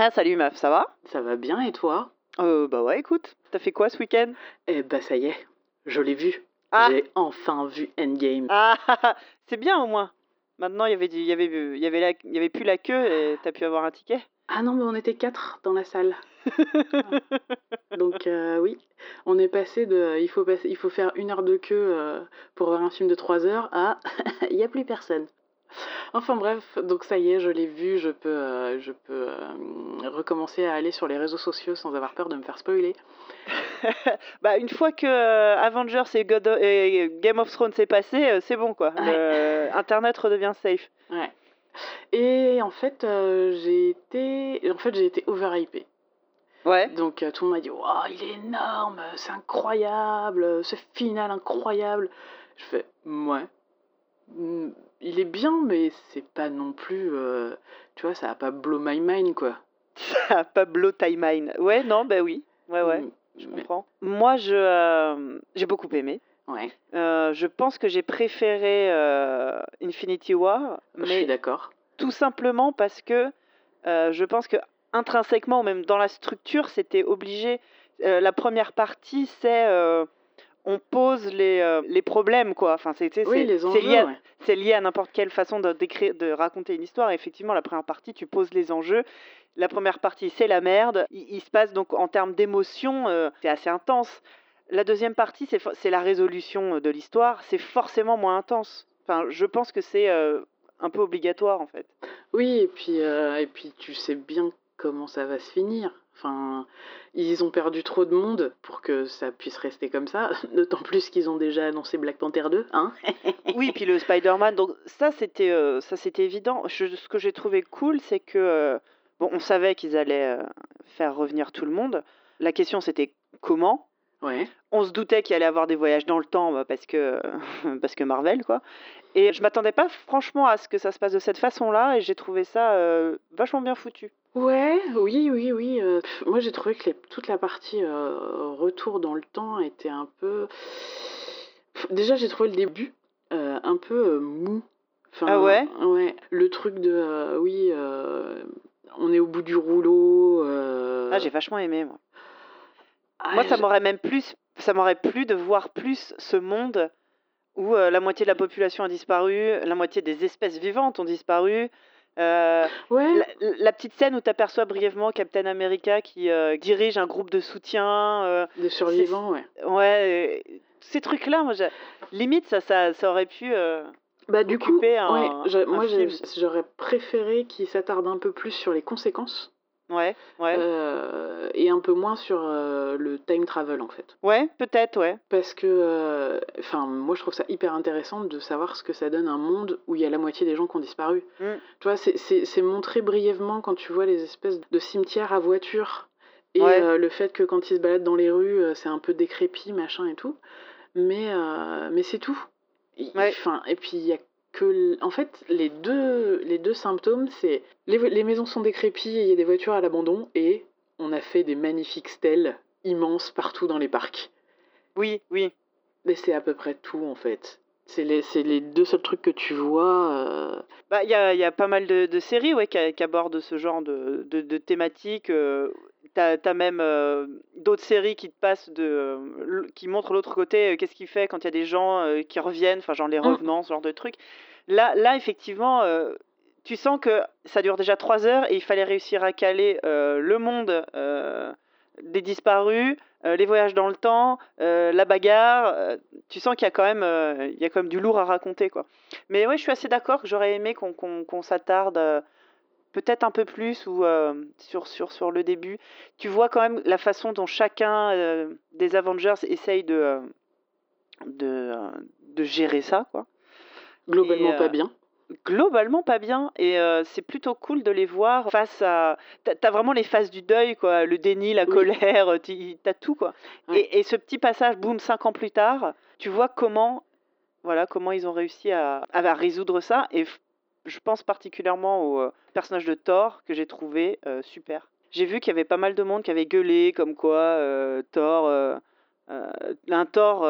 Salut Ah, salut meuf, ça va? Ça va bien et toi? Euh, bah ouais, écoute, t'as fait quoi ce week-end? Eh bah ça y est, je l'ai vu. Ah. J'ai enfin vu Endgame. Ah, c'est bien au moins. Maintenant, il y avait il y avait, il y avait, la, il y avait plus la queue et t'as pu avoir un ticket. Ah non, mais on était quatre dans la salle. Donc euh, oui, on est passé de il faut, passer, il faut faire une heure de queue euh, pour voir un film de trois heures à il n'y a plus personne. Enfin bref, donc ça y est, je l'ai vu, je peux, euh, je peux euh, recommencer à aller sur les réseaux sociaux sans avoir peur de me faire spoiler. bah une fois que euh, Avengers et, God of- et Game of Thrones s'est passé, c'est bon quoi. Internet redevient safe. Ouais. Et en fait, j'ai été, en fait, j'ai été overhypée. Ouais. Donc tout le monde m'a dit Waouh, il est énorme, c'est incroyable, ce final incroyable. Je fais Ouais. Il est bien, mais c'est pas non plus. euh, tu vois, ça va pas blow my mind, quoi. Ah, Pablo Timeline. Ouais, non, bah oui. Ouais, ouais, je mais- comprends. Moi, je, euh, j'ai beaucoup aimé. Ouais, Euh, je pense que j'ai préféré euh, Infinity War, je suis mais d'accord. tout simplement parce que euh, je pense que intrinsèquement, ou même dans la structure, c'était obligé. Euh, la première partie, c'est euh, on pose les, euh, les problèmes, quoi. Enfin, c'est Oui, lié, à- ouais. lié à n'importe quelle façon de, d'écrire, de raconter une histoire. Et effectivement, la première partie, tu poses les enjeux. La première partie, c'est la merde. Il, il se passe donc en termes d'émotion, euh, c'est assez intense. La deuxième partie, c'est, la résolution de l'histoire. C'est forcément moins intense. Enfin, je pense que c'est euh, un peu obligatoire, en fait. Oui, et puis, euh, et puis tu sais bien comment ça va se finir. Enfin, ils ont perdu trop de monde pour que ça puisse rester comme ça. D'autant plus qu'ils ont déjà annoncé Black Panther 2, hein Oui, puis le Spider-Man, donc ça c'était euh, ça c'était évident. Je- ce que j'ai trouvé cool, c'est que euh, bon, on savait qu'ils allaient euh, faire revenir tout le monde. La question c'était comment? Ouais. On se doutait qu'il allait avoir des voyages dans le temps bah, parce que parce que Marvel quoi. Et je m'attendais pas franchement à ce que ça se passe de cette façon-là et j'ai trouvé ça vachement bien foutu. Ouais, oui, oui, oui. euh, pff, moi, j'ai trouvé que les- toute la partie euh, retour dans le temps était un peu. Pff, Déjà, j'ai trouvé le début euh, un peu euh, mou. Enfin, Ah ouais? Ouais. Le truc de. euh, oui, euh, on est au bout du rouleau. euh, Ah, j'ai vachement aimé moi. ah, Moi, ça m'aurait même plus, ça m'aurait plu de voir plus ce monde où euh, la moitié de la population a disparu, la moitié des espèces vivantes ont disparu. Euh, Ouais. la, la petite scène où tu aperçois brièvement Captain America qui euh, dirige un groupe de soutien. euh, Des survivants, ouais. ouais, ces trucs-là, moi, limite, ça, ça, ça aurait pu. Bah, du coup, un- ouais, un moi, j'aurais préféré qu'ils s'attardent un peu plus sur les conséquences ouais, ouais. euh, et un peu moins sur euh, le time travel, en fait. Ouais, peut-être, ouais. Parce que, euh, enfin, moi je trouve ça hyper intéressant de savoir ce que ça donne un monde où il y a la moitié des gens qui ont disparu. Mm. Tu vois, c'est- montré brièvement quand tu vois les espèces de cimetières à voiture et Ouais. le fait que quand ils se baladent dans les rues, c'est un peu décrépit, machin et tout. Mais, mais c'est tout. Ouais. Enfin, et puis il y a que, en fait, les deux, les deux symptômes, c'est les, les maisons sont décrépies et il y a des voitures à l'abandon et on a fait des magnifiques stèles immenses partout dans les parcs. Oui, oui. Mais c'est à peu près tout en fait. C'est les, c'est les deux seuls trucs que tu vois. euh, Bah, il y a, y a pas mal de, de séries ouais, qui, qui abordent ce genre de, de, de thématiques. euh, T'as as même euh, d'autres séries qui te passent de, euh, qui montrent l'autre côté. euh, Qu'est-ce qu'il fait quand il y a des gens qui reviennent, enfin genre les Mm. revenants, ce genre de trucs. Là, là effectivement, tu sens que ça dure déjà trois heures et il fallait réussir à caler le monde des disparus, les voyages dans le temps, la bagarre. tu sens qu'il y a quand même, il y a quand même du lourd à raconter quoi. Mais ouais, je suis assez d'accord que j'aurais aimé qu'on qu'on s'attarde peut-être un peu plus ou euh, sur, sur, sur le début. Tu vois quand même la façon dont chacun euh, des Avengers essaye de, euh, de, de gérer ça, quoi. globalement Et, euh, pas bien. Globalement pas bien et c'est plutôt cool de les voir face à... T'as vraiment les phases du deuil, quoi, le déni, la Oui. colère, t'as tout, quoi. Ouais. Et, et ce petit passage, boum, cinq ans plus tard, tu vois comment, voilà, comment ils ont réussi à, à résoudre ça et je pense particulièrement au euh, personnage de Thor que j'ai trouvé euh, super. J'ai vu qu'il y avait pas mal de monde qui avait gueulé comme quoi euh, Thor, un Thor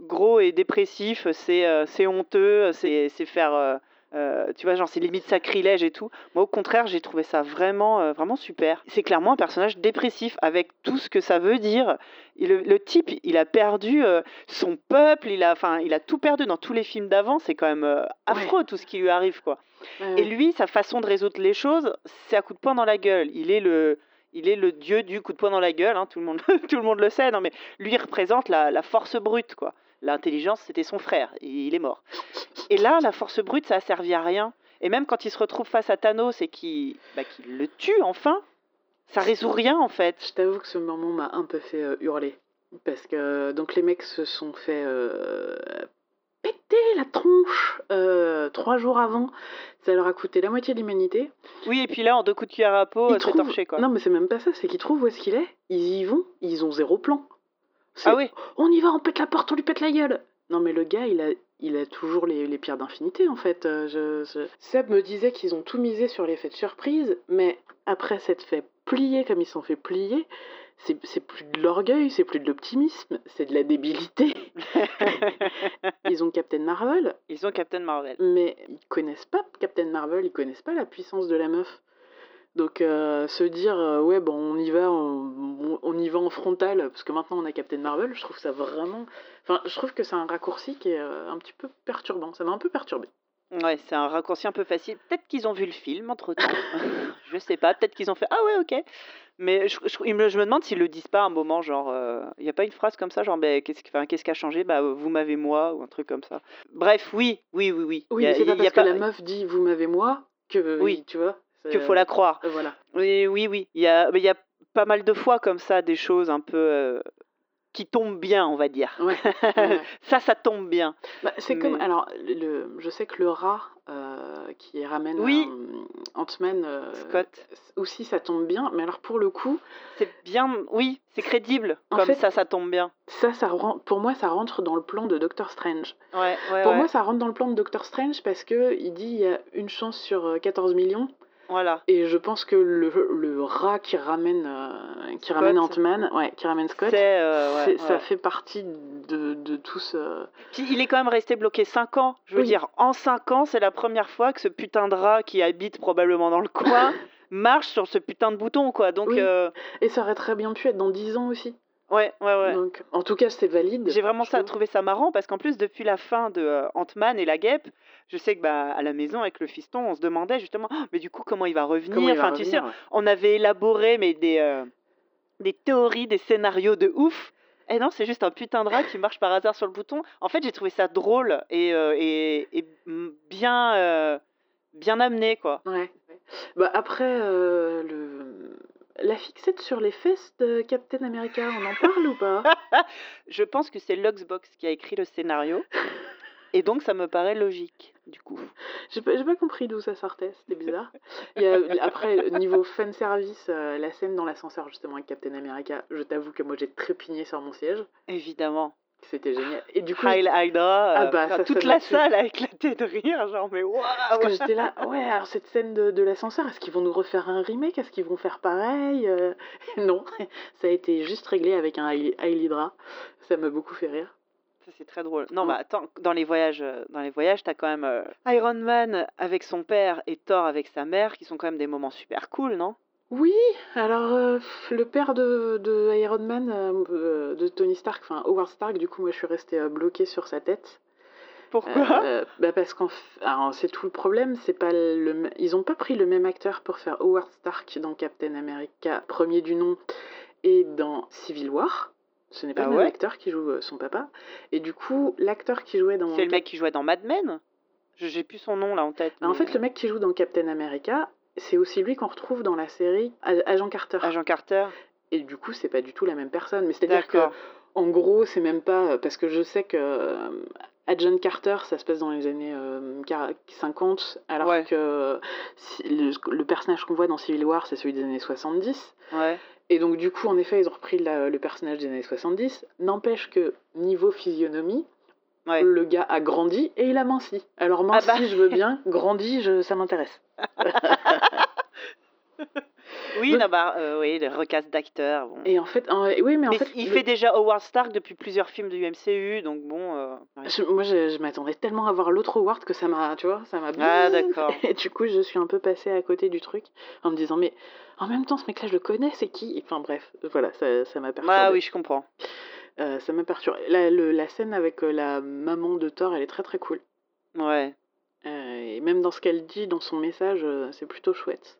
gros et dépressif, c'est honteux, c'est faire euh, tu vois, genre c'est limite sacrilège et tout. Moi, au contraire, j'ai trouvé ça vraiment, euh, vraiment super. C'est clairement un personnage dépressif avec tout ce que ça veut dire. Et le, le type, il a perdu euh, son peuple, il a, enfin, il a tout perdu dans tous les films d'avant. C'est quand même affreux tout ce qui lui arrive, quoi. Ouais, Et lui, sa façon de résoudre les choses, c'est à coup de poing dans la gueule. Il est le, il est le dieu du coup de poing dans la gueule. hein, tout, le monde, tout le monde le sait. Non, mais lui, il représente la, la force brute, quoi. L'intelligence, c'était son frère. Et il est mort. Et là, la force brute, ça a servi à rien. Et même quand il se retrouve face à Thanos et qu'il bah, le tue enfin, ça résout rien en fait. Je t'avoue que ce moment m'a un peu fait euh, hurler. Parce que donc les mecs se sont fait euh, péter la tronche euh, trois jours avant. Ça leur a coûté la moitié de l'humanité. Oui, et puis là, en deux coups de cuillère à peau, c'est trouvent- torché quoi. Non, mais c'est même pas ça, c'est qu'ils trouvent où est-ce qu'il est. Ils y vont, ils ont zéro plan. Ah oui, On y va, on pète la porte, on lui pète la gueule. Non, mais le gars, il a, il a toujours les, les pierres d'infinité, en fait. Euh, je- je- Seb me disait qu'ils ont tout misé sur l'effet de surprise, mais après s'être fait plier comme ils sont fait plier, c'est c'est plus de l'orgueil, c'est plus de l'optimisme, c'est de la débilité. Ils ont Captain Marvel, ils ont Captain Marvel. mais ils connaissent pas Captain Marvel, ils connaissent pas la puissance de la meuf. Donc euh, se dire euh, ouais bon on y va on, on y va en frontal parce que maintenant on a Captain Marvel, je trouve ça vraiment enfin je trouve que c'est un raccourci qui est euh, un petit peu perturbant, ça m'a un peu perturbé. Ouais, c'est un raccourci un peu facile. Peut-être qu'ils ont vu le film entre temps. je sais pas, peut-être qu'ils ont fait Ah ouais, ok. Mais je, je, je me demande s'ils le disent pas à un moment, genre, il n'y a pas une phrase comme ça, genre, ben, qu'est-ce enfin, qu'est-ce qui a changé? Bah, vous m'avez moi, ou un truc comme ça. Bref, oui, oui, oui, oui. Oui, c'est pas y a parce que la meuf dit vous m'avez moi que Oui. tu vois. Qu'il faut la croire. Euh, voilà. Oui, oui, oui. Il y a, mais il y a pas mal de fois comme ça, des choses un peu. euh, qui tombent bien, on va dire. Ouais. ouais. ça, ça tombe bien. Bah, c'est comme alors le, je sais que le rat euh, qui ramène Oui. euh, Ant-Man euh, Scott. aussi ça tombe bien, mais alors pour le coup C'est bien, oui, c'est crédible. En Comme fait- ça, ça tombe bien. ça ça rend- pour moi ça rentre dans le plan de Doctor Strange. Ouais, Pour moi, ça rentre dans le plan de Doctor Strange parce que il dit il y a une chance sur euh, 14 millions. Voilà. Et je pense que le, le rat qui ramène, euh, qui Scott. ramène Ant-Man, ouais, qui ramène Scott, euh, ouais, ça fait partie de, de tout ce. Puis il est quand même resté bloqué 5 ans. Je veux Oui. dire, en 5 ans, c'est la première fois que ce putain de rat qui habite probablement dans le coin marche sur ce putain de bouton, quoi. Donc, Oui. euh, Et ça aurait très bien pu être dans 10 ans aussi. Ouais, ouais, ouais. Donc, en tout cas, c'est valide. J'ai vraiment ça, trouvé ça marrant parce qu'en plus, depuis la fin de euh, Ant-Man et la guêpe, je sais que bah, à la maison, avec le fiston, on se demandait justement, Ah, mais du coup, comment il va revenir? Va Enfin, tu sais, ouais. on avait élaboré mais des, euh, des théories, des scénarios de ouf. Et non, c'est juste un putain de rat qui marche par hasard sur le bouton. En fait, j'ai trouvé ça drôle et, euh, et, et, bien, bien amené, quoi. Ouais. Bah, après, le... la fixette sur les fesses de Captain America, on en parle ou pas? Je pense que c'est Luxbox qui a écrit le scénario. Et donc, ça me paraît logique, du coup. J'ai pas, pas compris d'où ça sortait, c'était bizarre. Après, niveau fan service, euh, la scène dans l'ascenseur justement avec Captain America, je t'avoue que moi j'ai trépigné sur mon siège. Évidemment. C'était génial. Et du coup, Heil Hydra, Ah euh, bah, enfin, ça, toute la salle a éclaté de rire, genre mais waouh parce que j'étais là, ouais, alors cette scène de, de l'ascenseur, est-ce qu'ils vont nous refaire un remake? Est-ce qu'ils vont faire pareil Euh, Non, ça a été juste réglé avec un Heil Hydra. Ça m'a beaucoup fait rire. Ça, c'est très drôle. Non, Mm. bah attends, dans les voyages, euh, dans les voyages, t'as quand même euh, Iron Man avec son père et Thor avec sa mère, qui sont quand même des moments super cool, non? Oui, alors euh, le père de, de Iron Man, euh, euh, de Tony Stark, enfin Howard Stark, du coup moi je suis restée euh, bloquée sur sa tête. Pourquoi? Bah parce qu'en f- alors, c'est tout le problème, c'est pas le m- ils ont pas pris le même acteur pour faire Howard Stark dans Captain America premier du nom et dans Civil War. Ce n'est pas Ah le même ouais? acteur qui joue son papa. Et du coup, l'acteur qui jouait dans C'est le mec qui jouait dans Mad Men? J'ai plus son nom là en tête. Bah, en mais, fait, le mec qui joue dans Captain America, c'est aussi lui qu'on retrouve dans la série Agent Carter. euh, Agent Carter. Et du coup, c'est pas du tout la même personne. Mais c'est-à-dire que. En gros, c'est même pas. Parce que je sais que euh, Agent Carter, ça se passe dans les années euh, quar- 50, alors Ouais. que si- le, le personnage qu'on voit dans Civil War, c'est celui des années 70. Ouais. Et donc, du coup, en effet, ils ont repris la- le personnage des années 70. N'empêche que, niveau physionomie, Ouais. le gars a grandi et il a minci. Alors, minci, bah. je veux bien, grandi, je, ça m'intéresse. Oui, Donc- non, bah, euh, oui, le recast d'acteurs. Bon. Et en fait, oui, mais en Mais fait, il le- fait déjà Howard Stark depuis plusieurs films du MCU, donc bon. euh, ouais. je- moi, je, je m'attendais tellement à voir l'autre Howard que ça m'a, tu vois, ça m'a Ah, d'accord. Et du coup, je suis un peu passée à côté du truc en me disant, mais en même temps, ce mec-là, je le connais, c'est qui? Enfin bref, voilà, ça, ça m'a perturbée. Ah oui, je comprends. Euh, ça m'a perturbée. La, le- la scène avec euh, la maman de Thor, elle est très très cool. Ouais. Euh, et même dans ce qu'elle dit, dans son message, euh, c'est plutôt chouette.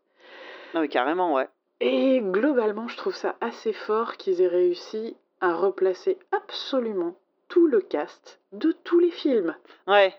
Non, mais carrément, ouais. Et globalement, je trouve ça assez fort qu'ils aient réussi à replacer absolument tout le cast de tous les films. Ouais.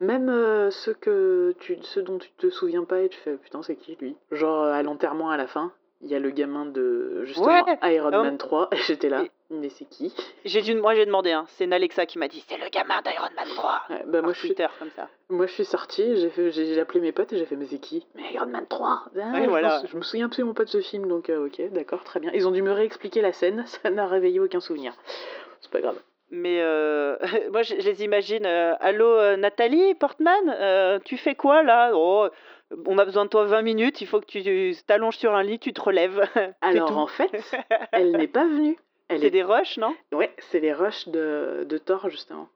Même euh, ceux, que tu, ceux dont tu te souviens pas et tu fais putain, c'est qui lui? Genre à l'enterrement à la fin, il y a le gamin de justement Ouais, Iron ah Man 3, et j'étais là, mais c'est qui? J'ai dû, moi, j'ai demandé, hein. c'est Nalexa qui m'a dit c'est le gamin d'Iron Man 3. Ouais, bah, moi, je suis, comme ça. moi je suis sortie, j'ai fait- j'ai j'ai appelé mes potes et j'ai fait mais c'est qui? Mais Iron Man 3 Ah, Ouais, je, voilà. je me souviens absolument pas de ce film, donc euh, ok, d'accord, très bien. Ils ont dû me réexpliquer la scène, ça n'a réveillé aucun souvenir. C'est pas grave. Mais euh, moi, je, les imagine. euh, Allô, euh, Nathalie Portman Tu fais quoi là? Oh, on a besoin de toi 20 minutes. Il faut que tu t'allonges sur un lit, tu te relèves. Alors en fait, elle n'est pas venue. C'est est... des rushs, non? Ouais, c'est les rushs de, de Thor justement.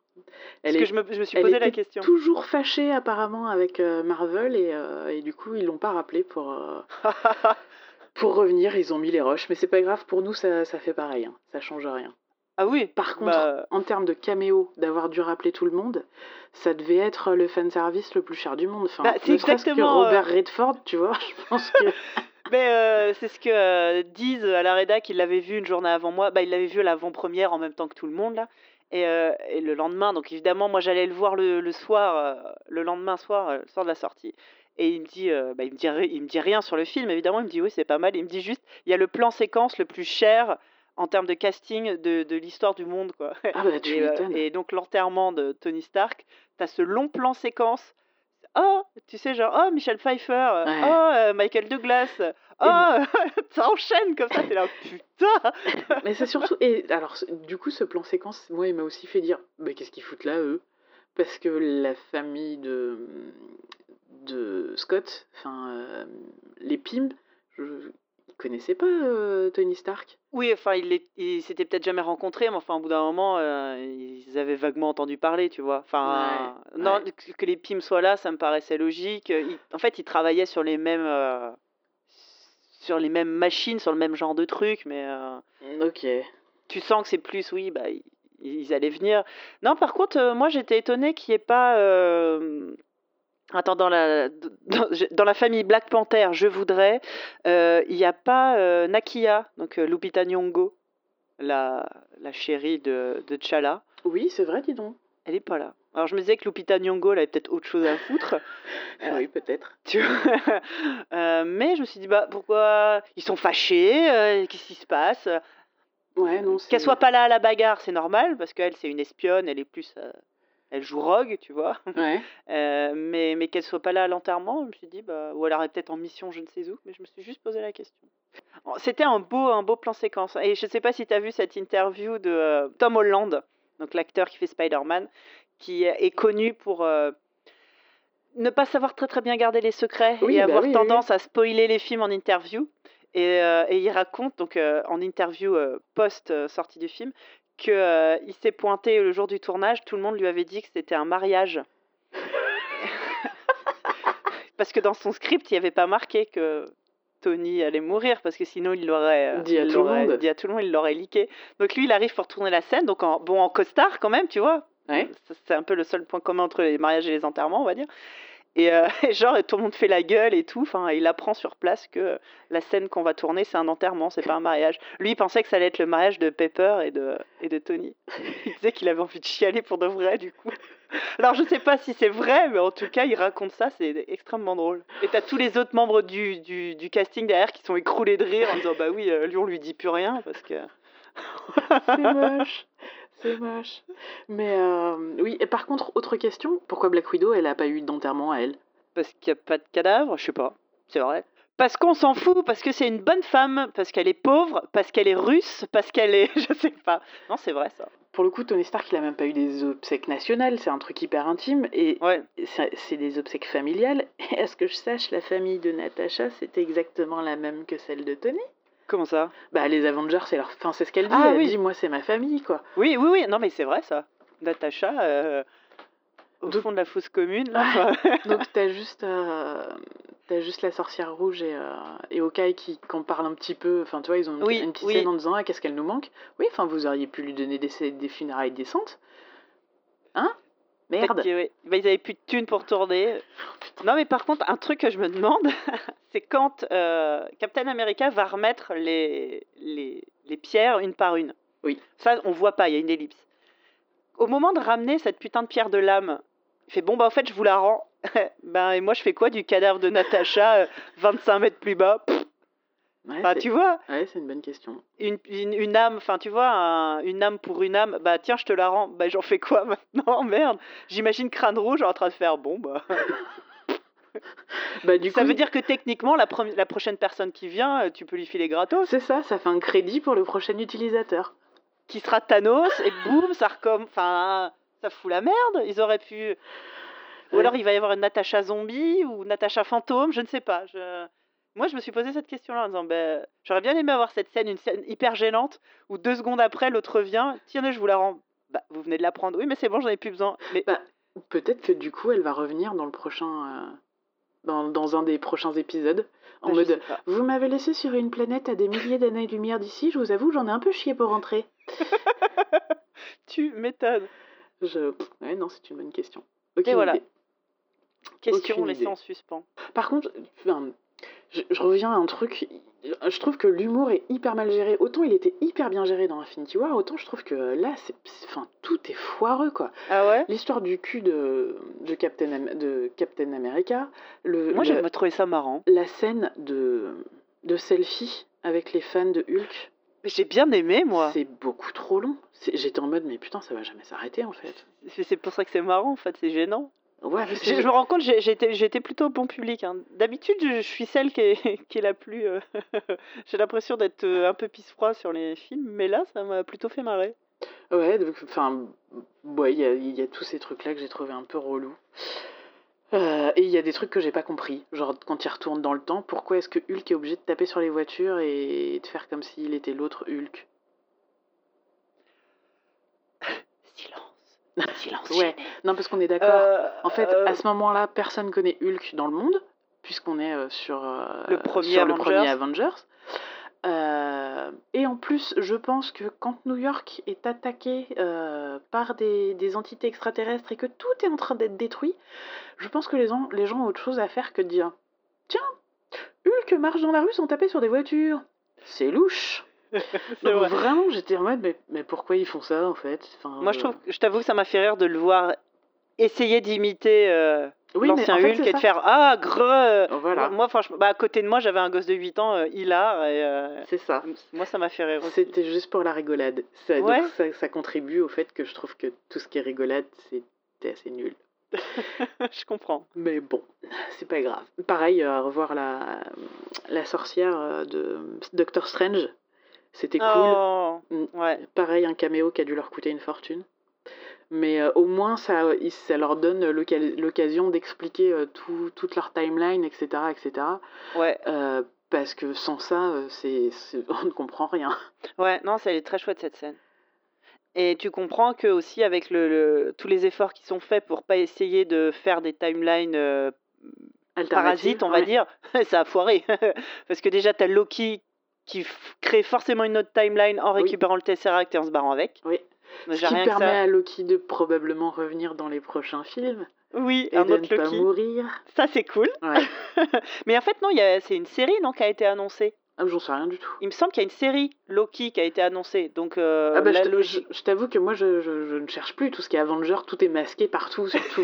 Parce que je me, je me suis elle posé la question. toujours fâchée apparemment avec euh, Marvel et, euh, et du coup ils l'ont pas rappelé pour, euh, pour revenir, ils ont mis les rushs, mais c'est pas grave, pour nous ça, ça fait pareil, hein, ça change rien. ah oui? Par contre, Bah, en termes de caméo, d'avoir dû rappeler tout le monde, ça devait être le fanservice le plus cher du monde. Enfin, Bah, c'est que exactement, euh, Robert Redford, tu vois, je pense que... mais euh, c'est ce que euh, disent à la rédac. qu'il l'avait vu une journée avant moi. Bah, il l'avait vu à l'avant-première en même temps que tout le monde là. Et, euh, et le lendemain, donc évidemment, moi j'allais le voir le, le soir, le lendemain soir, le soir de la sortie. Et il me dit, bah, il me dit, il me dit rien sur le film, évidemment. Il me dit oui, c'est pas mal. Il me dit juste, il y a le plan séquence le plus cher en termes de casting de, de l'histoire du monde, quoi. Ah bah tu Et, et donc l'enterrement de Tony Stark, t'as ce long plan séquence. Oh, tu sais, genre, oh, Michel Pfeiffer, euh, Ouais. oh, euh, Michael Douglas, oh, ça enchaîne comme ça, t'es là, putain Mais c'est surtout. Et alors, du coup, ce plan séquence, moi, il m'a aussi fait dire Mais qu'est-ce qu'ils foutent là, eux? Parce que la famille de, de Scott, enfin, euh, les Pym, connaissaient pas euh, Tony Stark? Oui, enfin, ils ils s'étaient peut-être jamais rencontrés, mais enfin, au bout d'un moment, euh, ils avaient vaguement entendu parler, tu vois. Enfin, Ouais, non, ouais. que- les Pym soient là, ça me paraissait logique. Ils- en fait, ils travaillaient sur les mêmes. euh, sur les mêmes machines, sur le même genre de trucs, mais. euh, Ok. tu sens que c'est plus, oui, bah, ils, ils allaient venir. Non, par contre, euh, moi, j'étais étonnée qu'il n'y ait pas. Attends, dans la, dans, je- dans la famille Black Panther, je voudrais, euh, il n'y a pas euh, Nakia, donc euh, Lupita Nyong'o, la, la chérie de, de T'Challa. Oui, c'est vrai, dis donc. Elle n'est pas là. Alors, je me disais que Lupita Nyong'o, elle avait peut-être autre chose à foutre. Euh, oui, peut-être. tu vois. Mais je me suis dit, bah, pourquoi Ils sont fâchés Qu'est-ce qui se passe? Ouais, non. Qu'elle soit pas là à la bagarre, c'est normal, parce qu'elle, c'est une espionne, elle est plus. Elle joue rogue, tu vois. Ouais. Euh, mais mais qu'elle soit pas là à l'enterrement, je me suis dit, bah, ou elle aurait peut-être en mission, je ne sais où, mais je me suis juste posé la question. C'était un beau, un beau plan séquence. Et je sais pas si tu as vu cette interview de euh, Tom Holland, donc l'acteur qui fait Spider-Man, qui est connu pour. euh, ne pas savoir très très bien garder les secrets Oui, et bah avoir oui, oui, tendance à spoiler les films en interview. Et, euh, et il raconte, donc euh, en interview euh, post-sortie du film, qu'il s'est pointé le jour du tournage, tout le monde lui avait dit que c'était un mariage. parce que dans son script, il n'y avait pas marqué que Tony allait mourir, parce que sinon il l'aurait Dit à il tout le l'aurait monde. dit à tout le monde, il l'aurait leaké. Donc lui, il arrive pour tourner la scène, donc en, bon, en costard quand même, tu vois. Ouais. C'est un peu le seul point commun entre les mariages et les enterrements, on va dire. Et euh, genre, tout le monde fait la gueule et tout. Enfin, il apprend sur place que la scène qu'on va tourner, c'est un enterrement, c'est pas un mariage. Lui, il pensait que ça allait être le mariage de Pepper et de, et de Tony. Il disait qu'il avait envie de chialer pour de vrai, du coup. Alors, je sais pas si c'est vrai, mais en tout cas, il raconte ça, c'est extrêmement drôle. Et t'as tous les autres membres du, du, du casting derrière qui sont écroulés de rire en disant Bah oui, euh, lui, on lui dit plus rien parce que. C'est moche. C'est moche. Mais euh, oui, et par contre, autre question pourquoi Black Widow, elle a pas eu d'enterrement à elle? Parce qu'il n'y a pas de cadavre, je sais pas. C'est vrai. Parce qu'on s'en fout, parce que c'est une bonne femme, parce qu'elle est pauvre, parce qu'elle est russe, parce qu'elle est. Je sais pas. Non, c'est vrai ça. Pour le coup, Tony Stark, il a même pas eu des obsèques nationales, c'est un truc hyper intime, et Ouais. c'est des obsèques familiales. Et à ce que je sache, la famille de Natasha, c'était exactement la même que celle de Tony. Comment ça Bah, les Avengers, c'est leur. Enfin, c'est ce qu'elle dit. Ah elle oui. dit, moi, c'est ma famille, quoi. Oui, oui, oui. Non, mais c'est vrai ça. Natacha, euh, au Donc- fond de la fosse commune, là. Donc, t'as juste, euh, t'as juste la sorcière rouge et, euh, et Hawkeye qui, qui en parlent un petit peu. Enfin, tu vois, ils ont une, Oui, une petite oui. scène en disant Ah, qu'est-ce qu'elle nous manque? Oui, enfin, vous auriez pu lui donner des, des funérailles décentes. Hein? Merde. que. Bah, ils avaient plus de thunes pour tourner. Non, mais par contre, un truc que je me demande, c'est quand euh, Captain America va remettre les, les, les pierres une par une. Oui. Ça, on voit pas, il y a une ellipse. Au moment de ramener cette putain de pierre de lame, il fait bon, bah en fait, je vous la rends. ben, et moi, je fais quoi du cadavre de Natacha, euh, 25 mètres plus bas? Ouais, Enfin, tu vois, ouais, c'est une bonne question. une, une, une âme, enfin, tu vois, un- une âme pour une âme, bah tiens, je te la rends. Bah, j'en fais quoi maintenant? Merde. J'imagine Crâne Rouge en train de faire bon, bah. Bah, du ça coup, veut dire que techniquement, la, prochaine personne qui vient, euh, tu peux lui filer gratos, c'est ça, ça fait un crédit pour le prochain utilisateur. qui sera Thanos, et boum, ça recomm... Enfin, ça fout la merde. Ils auraient pu. Ou Ouais. alors il va y avoir une Natacha zombie ou Natacha fantôme, je ne sais pas. Je... Moi, je me suis posé cette question-là en disant, ben, j'aurais bien aimé avoir cette scène, une scène hyper gênante, où deux secondes après, l'autre vient, tiens, je vous la rends. Bah, vous venez de la prendre. Oui, mais c'est bon, j'en ai plus besoin. Mais Bah, Peut-être que du coup, elle va revenir dans le prochain. euh, dans, dans un des prochains épisodes. En bah, mode. Vous m'avez laissé sur une planète à des milliers d'années-lumière d'ici, je vous avoue, j'en ai un peu chié pour rentrer. Tu m'étonnes. Je... Ouais, non, c'est une bonne question. Ok, voilà. idée. Question laissée en suspens. Par contre, enfin, je, je reviens à un truc. Je trouve que l'humour est hyper mal géré. Autant il était hyper bien géré dans Infinity War, autant je trouve que là, c'est, enfin, tout est foireux, quoi. Ah ouais? L'histoire du cul de, de, Captain, Am- de Captain America, le, Moi, la, j'ai trouvé ça marrant. la scène de, de selfie avec les fans de Hulk, J'ai bien aimé, moi. c'est beaucoup trop long. J'étais en mode, mais putain, ça va jamais s'arrêter, en fait. C'est pour ça que c'est marrant, en fait, c'est gênant. Ouais, Je, me rends compte, été plutôt bon public. hein. D'habitude, je, je suis celle qui est, qui est la plus. euh, j'ai l'impression d'être euh, un peu pisse-froid sur les films, mais là, ça m'a plutôt fait marrer. Ouais, enfin, ouais, il y a, y a tous ces trucs-là que j'ai trouvé un peu relous. Euh, et il y a des trucs que j'ai pas compris. Genre, quand il retourne dans le temps, pourquoi est-ce que Hulk est obligé de taper sur les voitures et de faire comme s'il était l'autre Hulk? Silence. Ouais. Non, parce qu'on est d'accord. Euh, En fait, euh, à ce moment-là, personne connaît Hulk dans le monde, puisqu'on est euh, sur, Le premier sur le Avengers. premier Avengers. Et en plus, je pense que quand New York est attaqué par des, des entités extraterrestres et que tout est en train d'être détruit, je pense que les gens, les gens ont autre chose à faire que de dire Tiens, Hulk marche dans la rue sans taper sur des voitures. C'est louche. c'est Donc, vrai. vraiment, j'étais en mode mais, mais pourquoi ils font ça en fait? Enfin, Moi, je euh, trouve, je t'avoue que ça m'a fait rire de le voir essayer d'imiter euh, oui, l'ancien fait, Hulk et de faire Ah, greu Voilà. Moi, franchement, bah, à côté de moi, j'avais un gosse de 8 ans, euh, hilar, et euh, C'est ça. moi, ça m'a fait rire. C'était juste pour la rigolade. Ça, donc ça, ça contribue au fait que je trouve que tout ce qui est rigolade, c'était assez nul. je comprends. Mais bon, c'est pas grave. Pareil, euh, revoir la, la sorcière euh, de Doctor Strange, c'était cool. Oh, Mm. ouais. Pareil, un caméo qui a dû leur coûter une fortune. Mais euh, au moins, ça, ça leur donne l'occasion d'expliquer euh, tout- toute leur timeline, etc. etc. Ouais, Euh, parce que sans ça, c'est on ne comprend rien. ouais, non, ça, elle est très chouette cette scène. Et tu comprends que aussi avec le, le- tous les efforts qui sont faits pour pas essayer de faire des timelines parasites, on va dire, ça a foiré. Parce que déjà, t'as Loki qui crée forcément une autre timeline en Oui. récupérant le Tesseract et en se barrant avec. Oui. Ce qui rien permet ça. à Loki de probablement revenir dans les prochains films Oui, et un de autre ne pas Loki. mourir. Ça, c'est cool. Ouais. Mais en fait, non, il y a- c'est une série non, qui a été annoncée. Ah, j'en sais rien du tout. Il me semble qu'il y a une série Loki qui a été annoncée. Donc, euh, ah bah, la je, t'avoue que moi, je, je- je ne cherche plus tout ce qui est Avenger. Tout est masqué partout, sur tout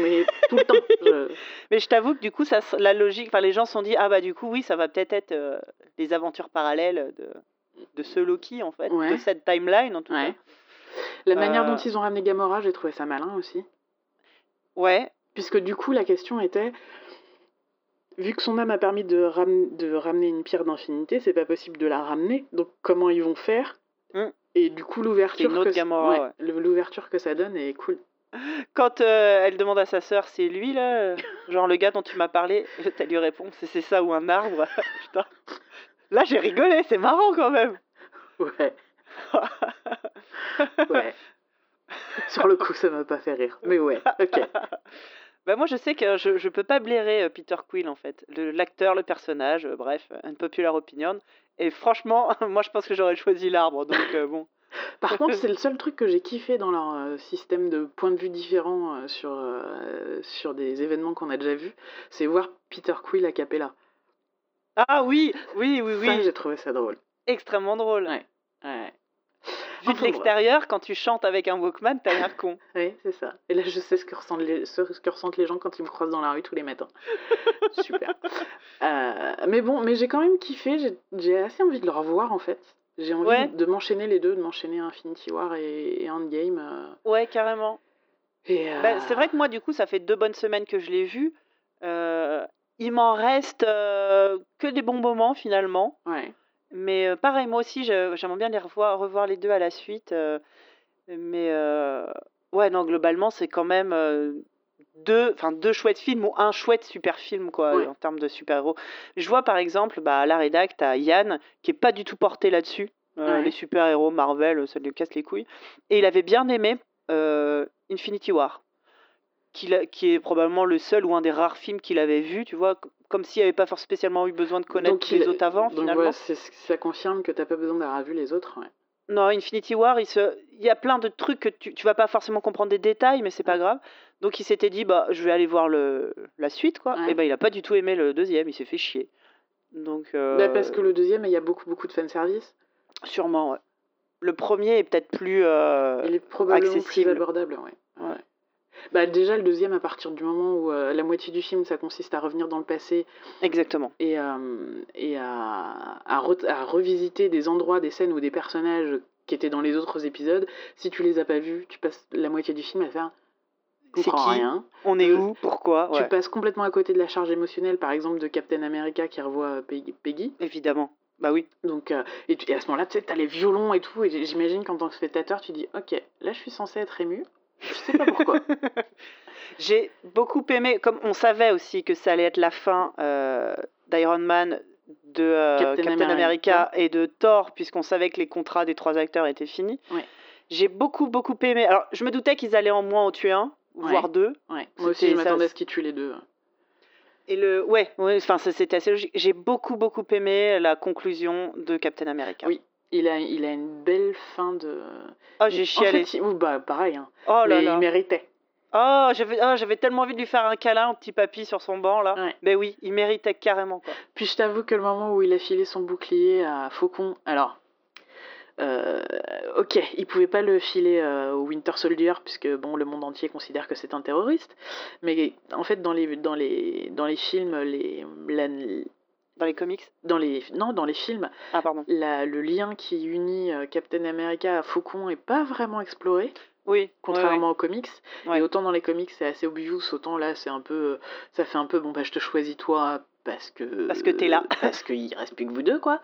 le temps. Mais je t'avoue que du coup, ça, la logique, enfin, les gens se sont dit, ah bah du coup, oui, ça va peut-être être euh, des aventures parallèles de, de ce Loki, en fait, Ouais. de cette timeline, en tout Ouais. cas. La manière Euh. dont ils ont ramené Gamora, j'ai trouvé ça malin aussi. Ouais, Puisque du coup, la question était vu que son âme a permis de, ram- de ramener une pierre d'infinité, c'est pas possible de la ramener. Donc comment ils vont faire? Hmm. Et du coup, l'ouverture que, ouais, l'ouverture que ça donne est cool. Quand euh, elle demande à sa sœur, c'est lui là euh, Genre le gars dont tu m'as parlé, elle lui répond, c'est c'est ça ou un arbre? Putain. Là j'ai rigolé, c'est marrant quand même. Ouais. ouais. Sur le coup, ça m'a pas fait rire. Mais ouais, ok. Bah moi je sais que je, je peux pas blairer euh, Peter Quill en fait. Le- L'acteur, le, personnage, euh, bref, un popular opinion. Et franchement, moi je pense que j'aurais choisi l'arbre, donc euh, bon. Par contre, c'est le seul truc que j'ai kiffé dans leur euh, système de points de vue différents euh, sur, euh, sur des événements qu'on a déjà vus, c'est voir Peter Quill a cappella. Ah oui, oui, oui, Ça, oui. j'ai trouvé ça drôle. Extrêmement drôle. Ouais. Ouais. Vu de l'extérieur, quand tu chantes avec un Walkman, t'as l'air con. Oui, c'est ça. Et là, je sais ce que, ressentent les, ce que ressentent les gens quand ils me croisent dans la rue tous les matins. Super. Euh, mais bon, mais j'ai quand même kiffé. J'ai- assez envie de le revoir, en fait. J'ai envie Ouais. de m'enchaîner les deux, de m'enchaîner Infinity War et, et Endgame. euh, Ouais, carrément. euh, Bah, c'est vrai que moi, du coup, ça fait deux bonnes semaines que je l'ai vu. Euh, il m'en reste que des bons moments finalement. Ouais. Mais euh, pareil, moi aussi, je- j'aimerais bien les revoir, revoir les deux à la suite. euh, mais euh, ouais, non, globalement, c'est quand même euh, deux, enfin deux chouettes films ou un chouette super film quoi, Ouais. en termes de super-héros. Je vois par exemple, bah, à la rédac, t'as Yann qui est pas du tout porté là-dessus. Euh, Ouais. Les super-héros Marvel, ça lui casse les couilles. Et il avait bien aimé euh, Infinity War, qui est probablement le seul ou un des rares films qu'il avait vu, tu vois, comme s'il n'avait pas forcément spécialement eu besoin de connaître Donc, les autres avant, Donc finalement. voilà, ça confirme que t'as pas besoin d'avoir vu les autres. Ouais. Non, Infinity War, il, se... il y a plein de trucs que tu, tu vas pas forcément comprendre des détails, mais c'est pas grave. Donc il s'était dit, bah, je vais aller voir le... la suite, quoi. Ouais. Et bah, il a pas du tout aimé le deuxième, il s'est fait chier. Donc, euh, Bah, parce que le deuxième, il y a beaucoup, beaucoup de fanservice. sûrement, ouais. Le premier est peut-être plus. euh, Il est probablement accessible. plus abordable, ouais. Ouais. Bah, déjà, le deuxième, à partir du moment où euh, la moitié du film, ça consiste à revenir dans le passé Exactement. et, euh, et à, à, re- à revisiter des endroits, des scènes ou des personnages qui étaient dans les autres épisodes. Si tu les as pas vus, tu passes la moitié du film à faire. C'est comprends qui rien. On est Euh, où Pourquoi? Tu ouais. passes complètement à côté de la charge émotionnelle, par exemple, de Captain America qui revoit Peggy. Peggy. Évidemment. Bah oui. Donc, euh, et, tu- et à ce moment-là, tu sais, t'as les violons et tout. Et j'imagine qu'en tant que spectateur, tu dis Ok, là, je suis censé être ému. Je sais pas pourquoi. J'ai beaucoup aimé, comme on savait aussi que ça allait être la fin euh, d'Iron Man, de euh, Captain Captain, America. America. et de Thor, puisqu'on savait que les contrats des trois acteurs étaient finis. Ouais. J'ai beaucoup, beaucoup aimé. Alors, je me doutais qu'ils allaient en moins en tuer un, Ouais. voire deux. Moi aussi, je m'attendais à ce qu'ils tuent les deux. Et le, ouais, ouais, enfin, c'était assez logique. J'ai beaucoup, beaucoup aimé la conclusion de Captain America. Oui. Il a, il a une belle fin de. Oh, j'ai En chialé. fait, il- ou bah, pareil. Hein. oh là mais là. il méritait. Oh, j'avais, oh, tellement envie de lui faire un câlin au petit papy sur son banc là. Ouais. Ben oui, il méritait carrément quoi. Puis je t'avoue que le moment où il a filé son bouclier à Faucon, alors, euh, ok, il pouvait pas le filer euh, au Winter Soldier puisque bon, le monde entier considère que c'est un terroriste. Mais en fait, dans les dans les dans les films, les la- Dans les comics. dans les non dans les films, Ah pardon. la- le lien qui unit euh, Captain America à Faucon est pas vraiment exploré, Oui. contrairement aux comics. Et autant dans les comics c'est assez obvious, autant là c'est un peu, ça fait un peu bon bah je te choisis toi parce que Parce que t'es là. parce qu'il reste plus que vous deux quoi.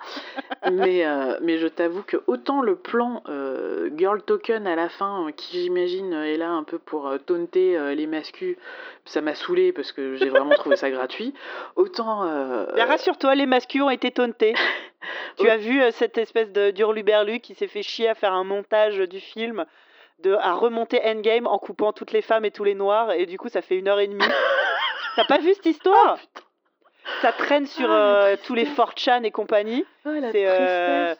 mais euh, mais je t'avoue que autant le plan euh, Girl Token à la fin, euh, qui j'imagine est là un peu pour taunter euh, les mascus, ça m'a saoulé parce que j'ai vraiment trouvé ça gratuit. Autant rassure-toi, les mascus ont été tauntés. tu Oh. as vu cette espèce de d'hurluberlu qui s'est fait chier à faire un montage du film, de, à remonter Endgame en coupant toutes les femmes et tous les noirs, et du coup ça fait une heure et demie. T'as pas vu cette histoire? Ça traîne sur Ah, euh, tous les 4chan et compagnie. oh, C'est euh,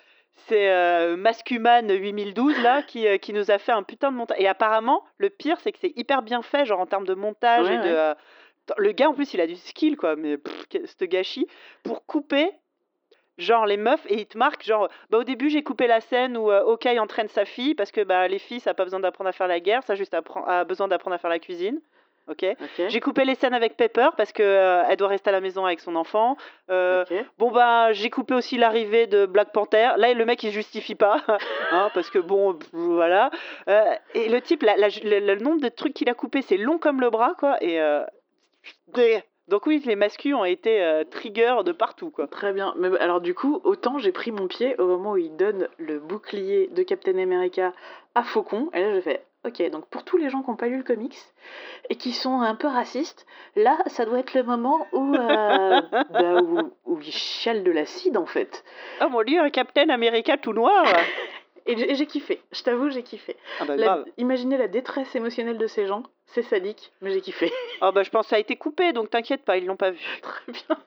c'est euh, Mascuman 8012 là qui, euh, qui nous a fait un putain de montage. Et apparemment, le pire c'est que c'est hyper bien fait, genre en termes de montage Ouais, et de. ouais. euh, le gars en plus il a du skill quoi, mais ce gâchis pour couper. Genre les meufs et il te marque genre bah au début j'ai coupé la scène où Hawkeye entraîne sa fille parce que bah les filles ça a pas besoin d'apprendre à faire la guerre ça juste apprend- a besoin d'apprendre à faire la cuisine ok Ok. j'ai coupé les scènes avec Pepper parce que euh, elle doit rester à la maison avec son enfant Euh. Bon bah j'ai coupé aussi l'arrivée de Black Panther. Là le mec il se justifie pas, hein, parce que bon pff, voilà. Euh, et le type, la- la- le, le nombre de trucs qu'il a coupé, c'est long comme le bras quoi. Et euh, Donc oui, les mascus ont été euh, trigger de partout, quoi. Très bien. Mais alors du coup, autant j'ai pris mon pied au moment où il donne le bouclier de Captain America à Faucon. Et là, j'ai fait, ok, donc pour tous les gens qui n'ont pas lu le comics et qui sont un peu racistes, là, ça doit être le moment où, euh, bah, où, où ils chialent de l'acide, en fait. Oh mon dieu, un Captain America tout noir Et j'ai kiffé. Je t'avoue, j'ai kiffé. Ah bah La- imaginez la détresse émotionnelle de ces gens. C'est sadique, mais j'ai kiffé. Ah bah je pense que ça a été coupé, donc t'inquiète pas, ils l'ont pas vu. Très bien.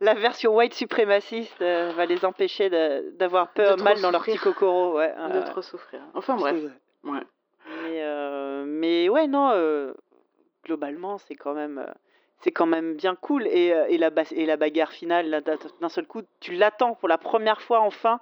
La version white suprémaciste euh, va les empêcher d'avoir peur mal dans leur petit cocoro, ouais. de trop souffrir. Enfin bref. Ouais. Mais, euh, mais ouais, non, euh, globalement, c'est quand même, euh, c'est quand même bien cool. Et, et, la, et la bagarre finale, d'un seul coup, tu l'attends pour la première fois enfin.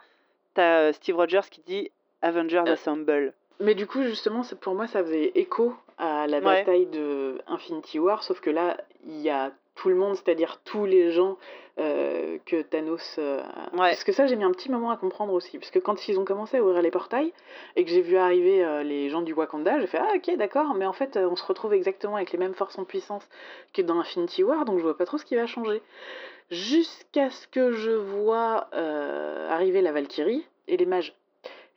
T'as Steve Rogers qui dit Avengers Assemble. Mais du coup, justement, pour moi, ça faisait écho à la Ouais. bataille de Infinity War, sauf que là, il y a tout le monde, c'est-à-dire tous les gens euh, que Thanos. euh, Ouais. Parce que ça, j'ai mis un petit moment à comprendre aussi. Parce que quand ils ont commencé à ouvrir les portails et que j'ai vu arriver euh, les gens du Wakanda, j'ai fait Ah, ok, d'accord, mais en fait, on se retrouve exactement avec les mêmes forces en puissance que dans Infinity War, donc je vois pas trop ce qui va changer. Jusqu'à ce que je vois arriver la Valkyrie et les mages.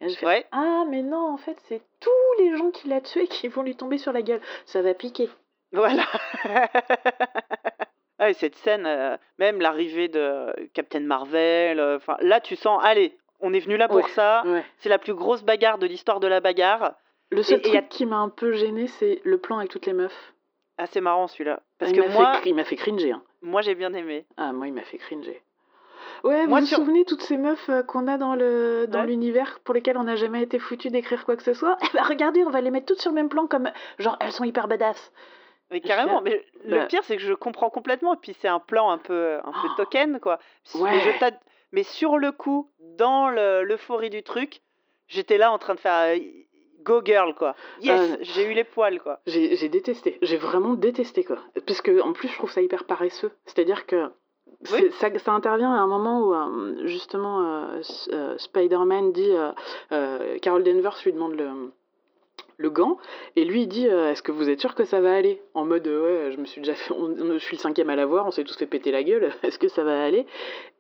Et Ouais. ah, mais non, en fait, c'est tous les gens qu'il a tués qui vont lui tomber sur la gueule. Ça va piquer. Voilà. Ah, et cette scène, euh, même l'arrivée de Captain Marvel, euh, là tu sens, allez, on est venu là pour Ouais. ça. Ouais. C'est la plus grosse bagarre de l'histoire de la bagarre. Le seul Et- et truc a- qui m'a un peu gêné, c'est le plan avec toutes les meufs. Ah, c'est marrant celui-là. Parce il que m'a moi, fait, il m'a fait cringer. hein. moi j'ai bien aimé. Ah, moi, il m'a fait cringer. Ouais, Moi, vous sur- vous souvenez toutes ces meufs euh, qu'on a dans le dans Ouais. l'univers pour lesquelles on n'a jamais été foutu d'écrire quoi que ce soit? Eh ben, regardez, on va les mettre toutes sur le même plan comme genre elles sont hyper badass. Mais carrément, mais le Bah. pire c'est que je comprends complètement. Et puis c'est un plan un peu, un peu Oh. token quoi. Ouais. Mais, je t'ad- mais sur le coup, dans le- l'euphorie du truc, j'étais là en train de faire euh, go girl quoi. Yes, Euh, j'ai eu les poils quoi. J'ai détesté, j'ai vraiment détesté quoi. Parce que en plus je trouve ça hyper paresseux. C'est-à-dire que ça, ça intervient à un moment où euh, justement euh, euh, Spider-Man dit, euh, Carol Danvers lui demande le, le gant et lui il dit euh, est-ce que vous êtes sûr que ça va aller? En mode euh, ouais je me suis déjà fait, on- on- je suis le cinquième à l'avoir, on s'est tous fait péter la gueule, est-ce que ça va aller?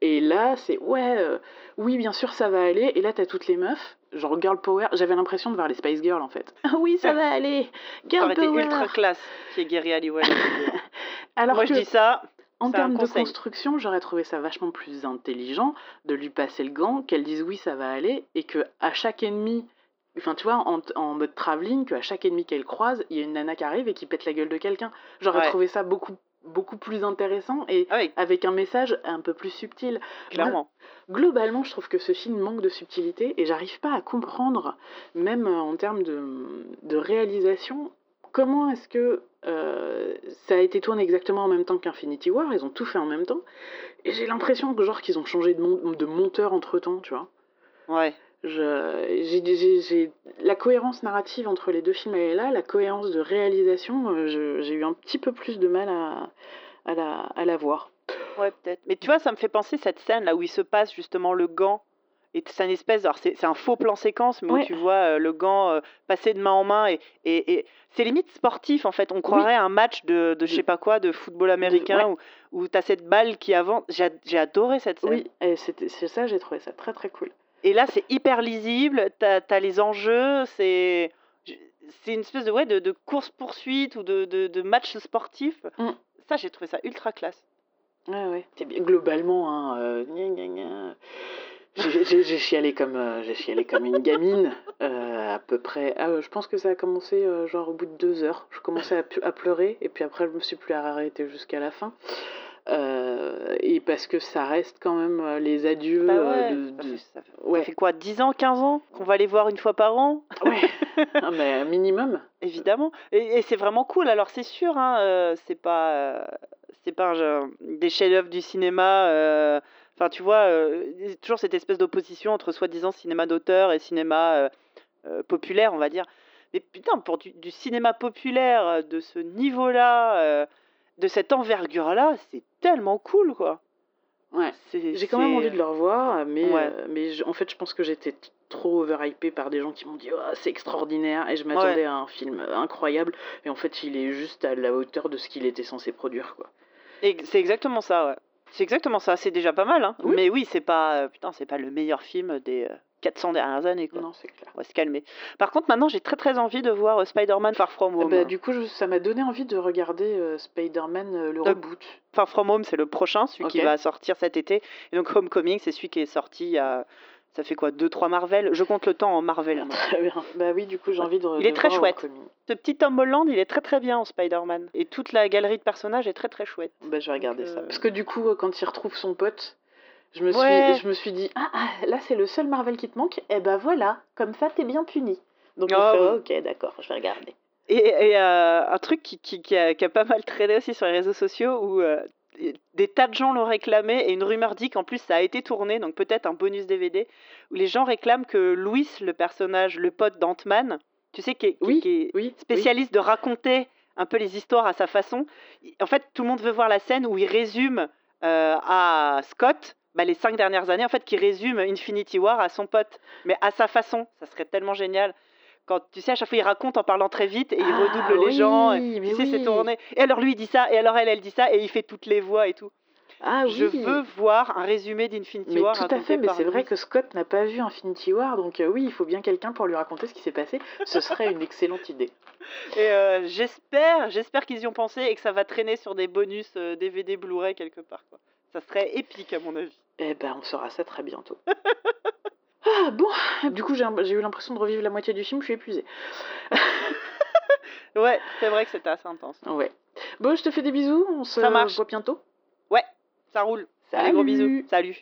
Et là c'est ouais euh, oui bien sûr ça va aller et là t'as toutes les meufs genre girl power, j'avais l'impression de voir les Spice Girls en fait. oui ça va aller, girl été power. ultra classe qui est Gary Halliwell. Alors Moi que je dis ça. en termes de construction, j'aurais trouvé ça vachement plus intelligent de lui passer le gant, qu'elle dise oui, ça va aller, et que à chaque ennemi, enfin tu vois, en, en mode travelling, qu'à chaque ennemi qu'elle croise, il y a une nana qui arrive et qui pète la gueule de quelqu'un. J'aurais Ouais. trouvé ça beaucoup beaucoup plus intéressant et Ah oui, avec un message un peu plus subtil. clairement. Globalement, je trouve que ce film manque de subtilité et j'arrive pas à comprendre, même euh, en termes de, de réalisation, comment est-ce que euh, ça a été tourné exactement en même temps qu'Infinity War, ils ont tout fait en même temps, et j'ai l'impression que genre qu'ils ont changé de, mon- de monteur entre temps, tu vois. Ouais. J'ai, la cohérence narrative entre les deux films, elle est là, la cohérence de réalisation, euh, j'ai eu un petit peu plus de mal à, à, la, à la voir. Ouais, peut-être. Mais tu vois, ça me fait penser cette scène là où il se passe justement le gant. Et c'est une espèce, alors c'est un faux plan séquence, mais Ouais. où tu vois euh, le gant euh, passer de main en main et, et, et c'est limite sportif en fait. On croirait à un match de, de je sais pas quoi, de football américain ouais. où, où tu as cette balle qui avance. J'ai adoré cette scène. Oui, et c'est ça, j'ai trouvé ça très très cool. Et là, c'est hyper lisible, t'as as les enjeux, c'est c'est une espèce de, ouais, de, de course-poursuite ou de, de, de match sportif. Mm. Ça, j'ai trouvé ça ultra classe. Ouais, ouais. C'est bien. Globalement, hein, euh, gna, gna, gna. J'ai- J'ai j'ai chialé comme euh, j'ai chialé comme une gamine euh, à peu près. Ah, euh, je pense que ça a commencé euh, genre au bout de deux heures. Je commençais à, pu- à pleurer et puis après je me suis plus arrêtée jusqu'à la fin. Euh, et parce que ça reste quand même les adieux Bah ouais, de, ça de- fait- ça fait- ça ouais, fait quoi 10 ans, 15 ans qu'on va les voir une fois par an? Ouais. Ah, mais un minimum. Évidemment. Et, et c'est vraiment cool. Alors c'est sûr, hein, euh, c'est pas, euh, c'est pas un genre- des chefs-d'œuvre du cinéma. Enfin, tu vois, toujours cette espèce d'opposition entre soi-disant cinéma d'auteur et cinéma populaire, on va dire. Mais putain, pour du, du cinéma populaire de ce niveau-là, de cette envergure-là, c'est tellement cool, quoi. Ouais. C'est- J'ai quand même envie de le revoir, mais, Ouais. euh, mais je- en fait, je pense que j'étais trop overhypé par des gens qui m'ont dit oh, c'est extraordinaire et je m'attendais à un film incroyable et en fait, il est juste à la hauteur de ce qu'il était censé produire quoi. C'est exactement ça, ouais. C'est exactement ça. C'est déjà pas mal, hein. Oui. Mais oui, c'est pas, euh, putain, c'est pas le meilleur film des euh, 400 dernières années, quoi. Non, c'est clair. On va se calmer. Par contre, maintenant, j'ai très très envie de voir euh, Spider-Man Far From Home. bah, du coup, je- ça m'a donné envie de regarder euh, Spider-Man euh, le reboot. Far From Home, c'est le prochain, celui qui va sortir cet été. Et donc Homecoming, c'est celui qui est sorti il y a. Ça fait quoi 2-3 Marvel? Je compte le temps en Marvel. Très bien. Bah oui, du coup, j'ai envie de. Il est très chouette. Homecoming. Ce petit Tom Holland, il est très très bien en Spider-Man. Et toute la galerie de personnages est très très chouette. Bah, je vais regarder Donc, ça. euh, Parce que du coup, quand il retrouve son pote, je me suis, je me suis dit ah, ah, là c'est le seul Marvel qui te manque. Et bah voilà, comme ça t'es bien puni. Donc j'ai Ah fait, ok, d'accord, je vais regarder. Et, et, euh, un truc qui, qui, qui a, qui a pas mal traîné aussi sur les réseaux sociaux où euh, des tas de gens l'ont réclamé et une rumeur dit qu'en plus ça a été tourné, donc peut-être un bonus DVD, où les gens réclament que Louis, le personnage, le pote d'Ant-Man, tu sais, qui est, qui- Oui, qui est Oui. spécialiste de raconter un peu les histoires à sa façon, en fait tout le monde veut voir la scène où il résume euh, à Scott bah, les cinq dernières années, en fait, qui résume Infinity War à son pote, mais à sa façon. Ça serait tellement génial. Quand tu sais, à chaque fois, il raconte en parlant très vite et il Ah, redouble les gens. et- tu sais, c'est tourné. Et alors lui, il dit ça, et alors elle, elle dit ça, et il fait toutes les voix et tout. oui. Ah Je oui. veux voir un résumé d'Infinity War. tout à fait, mais c'est vrai que Scott n'a pas vu Infinity War, donc euh, oui, il faut bien quelqu'un pour lui raconter ce qui s'est passé. Ce serait une excellente idée. Et euh, j'espère, j'espère qu'ils y ont pensé et que ça va traîner sur des bonus euh, DVD Blu-ray quelque part. Quoi. Ça serait épique à mon avis. Eh ben, on saura ça très bientôt. ah bon, du coup j'ai eu l'impression de revivre la moitié du film, je suis épuisée. Ouais, c'est vrai que c'était assez intense. Ouais. Bon, je te fais des bisous, on se Ça marche. voit bientôt. Ouais, ça roule. Allez, gros bisous. Salut.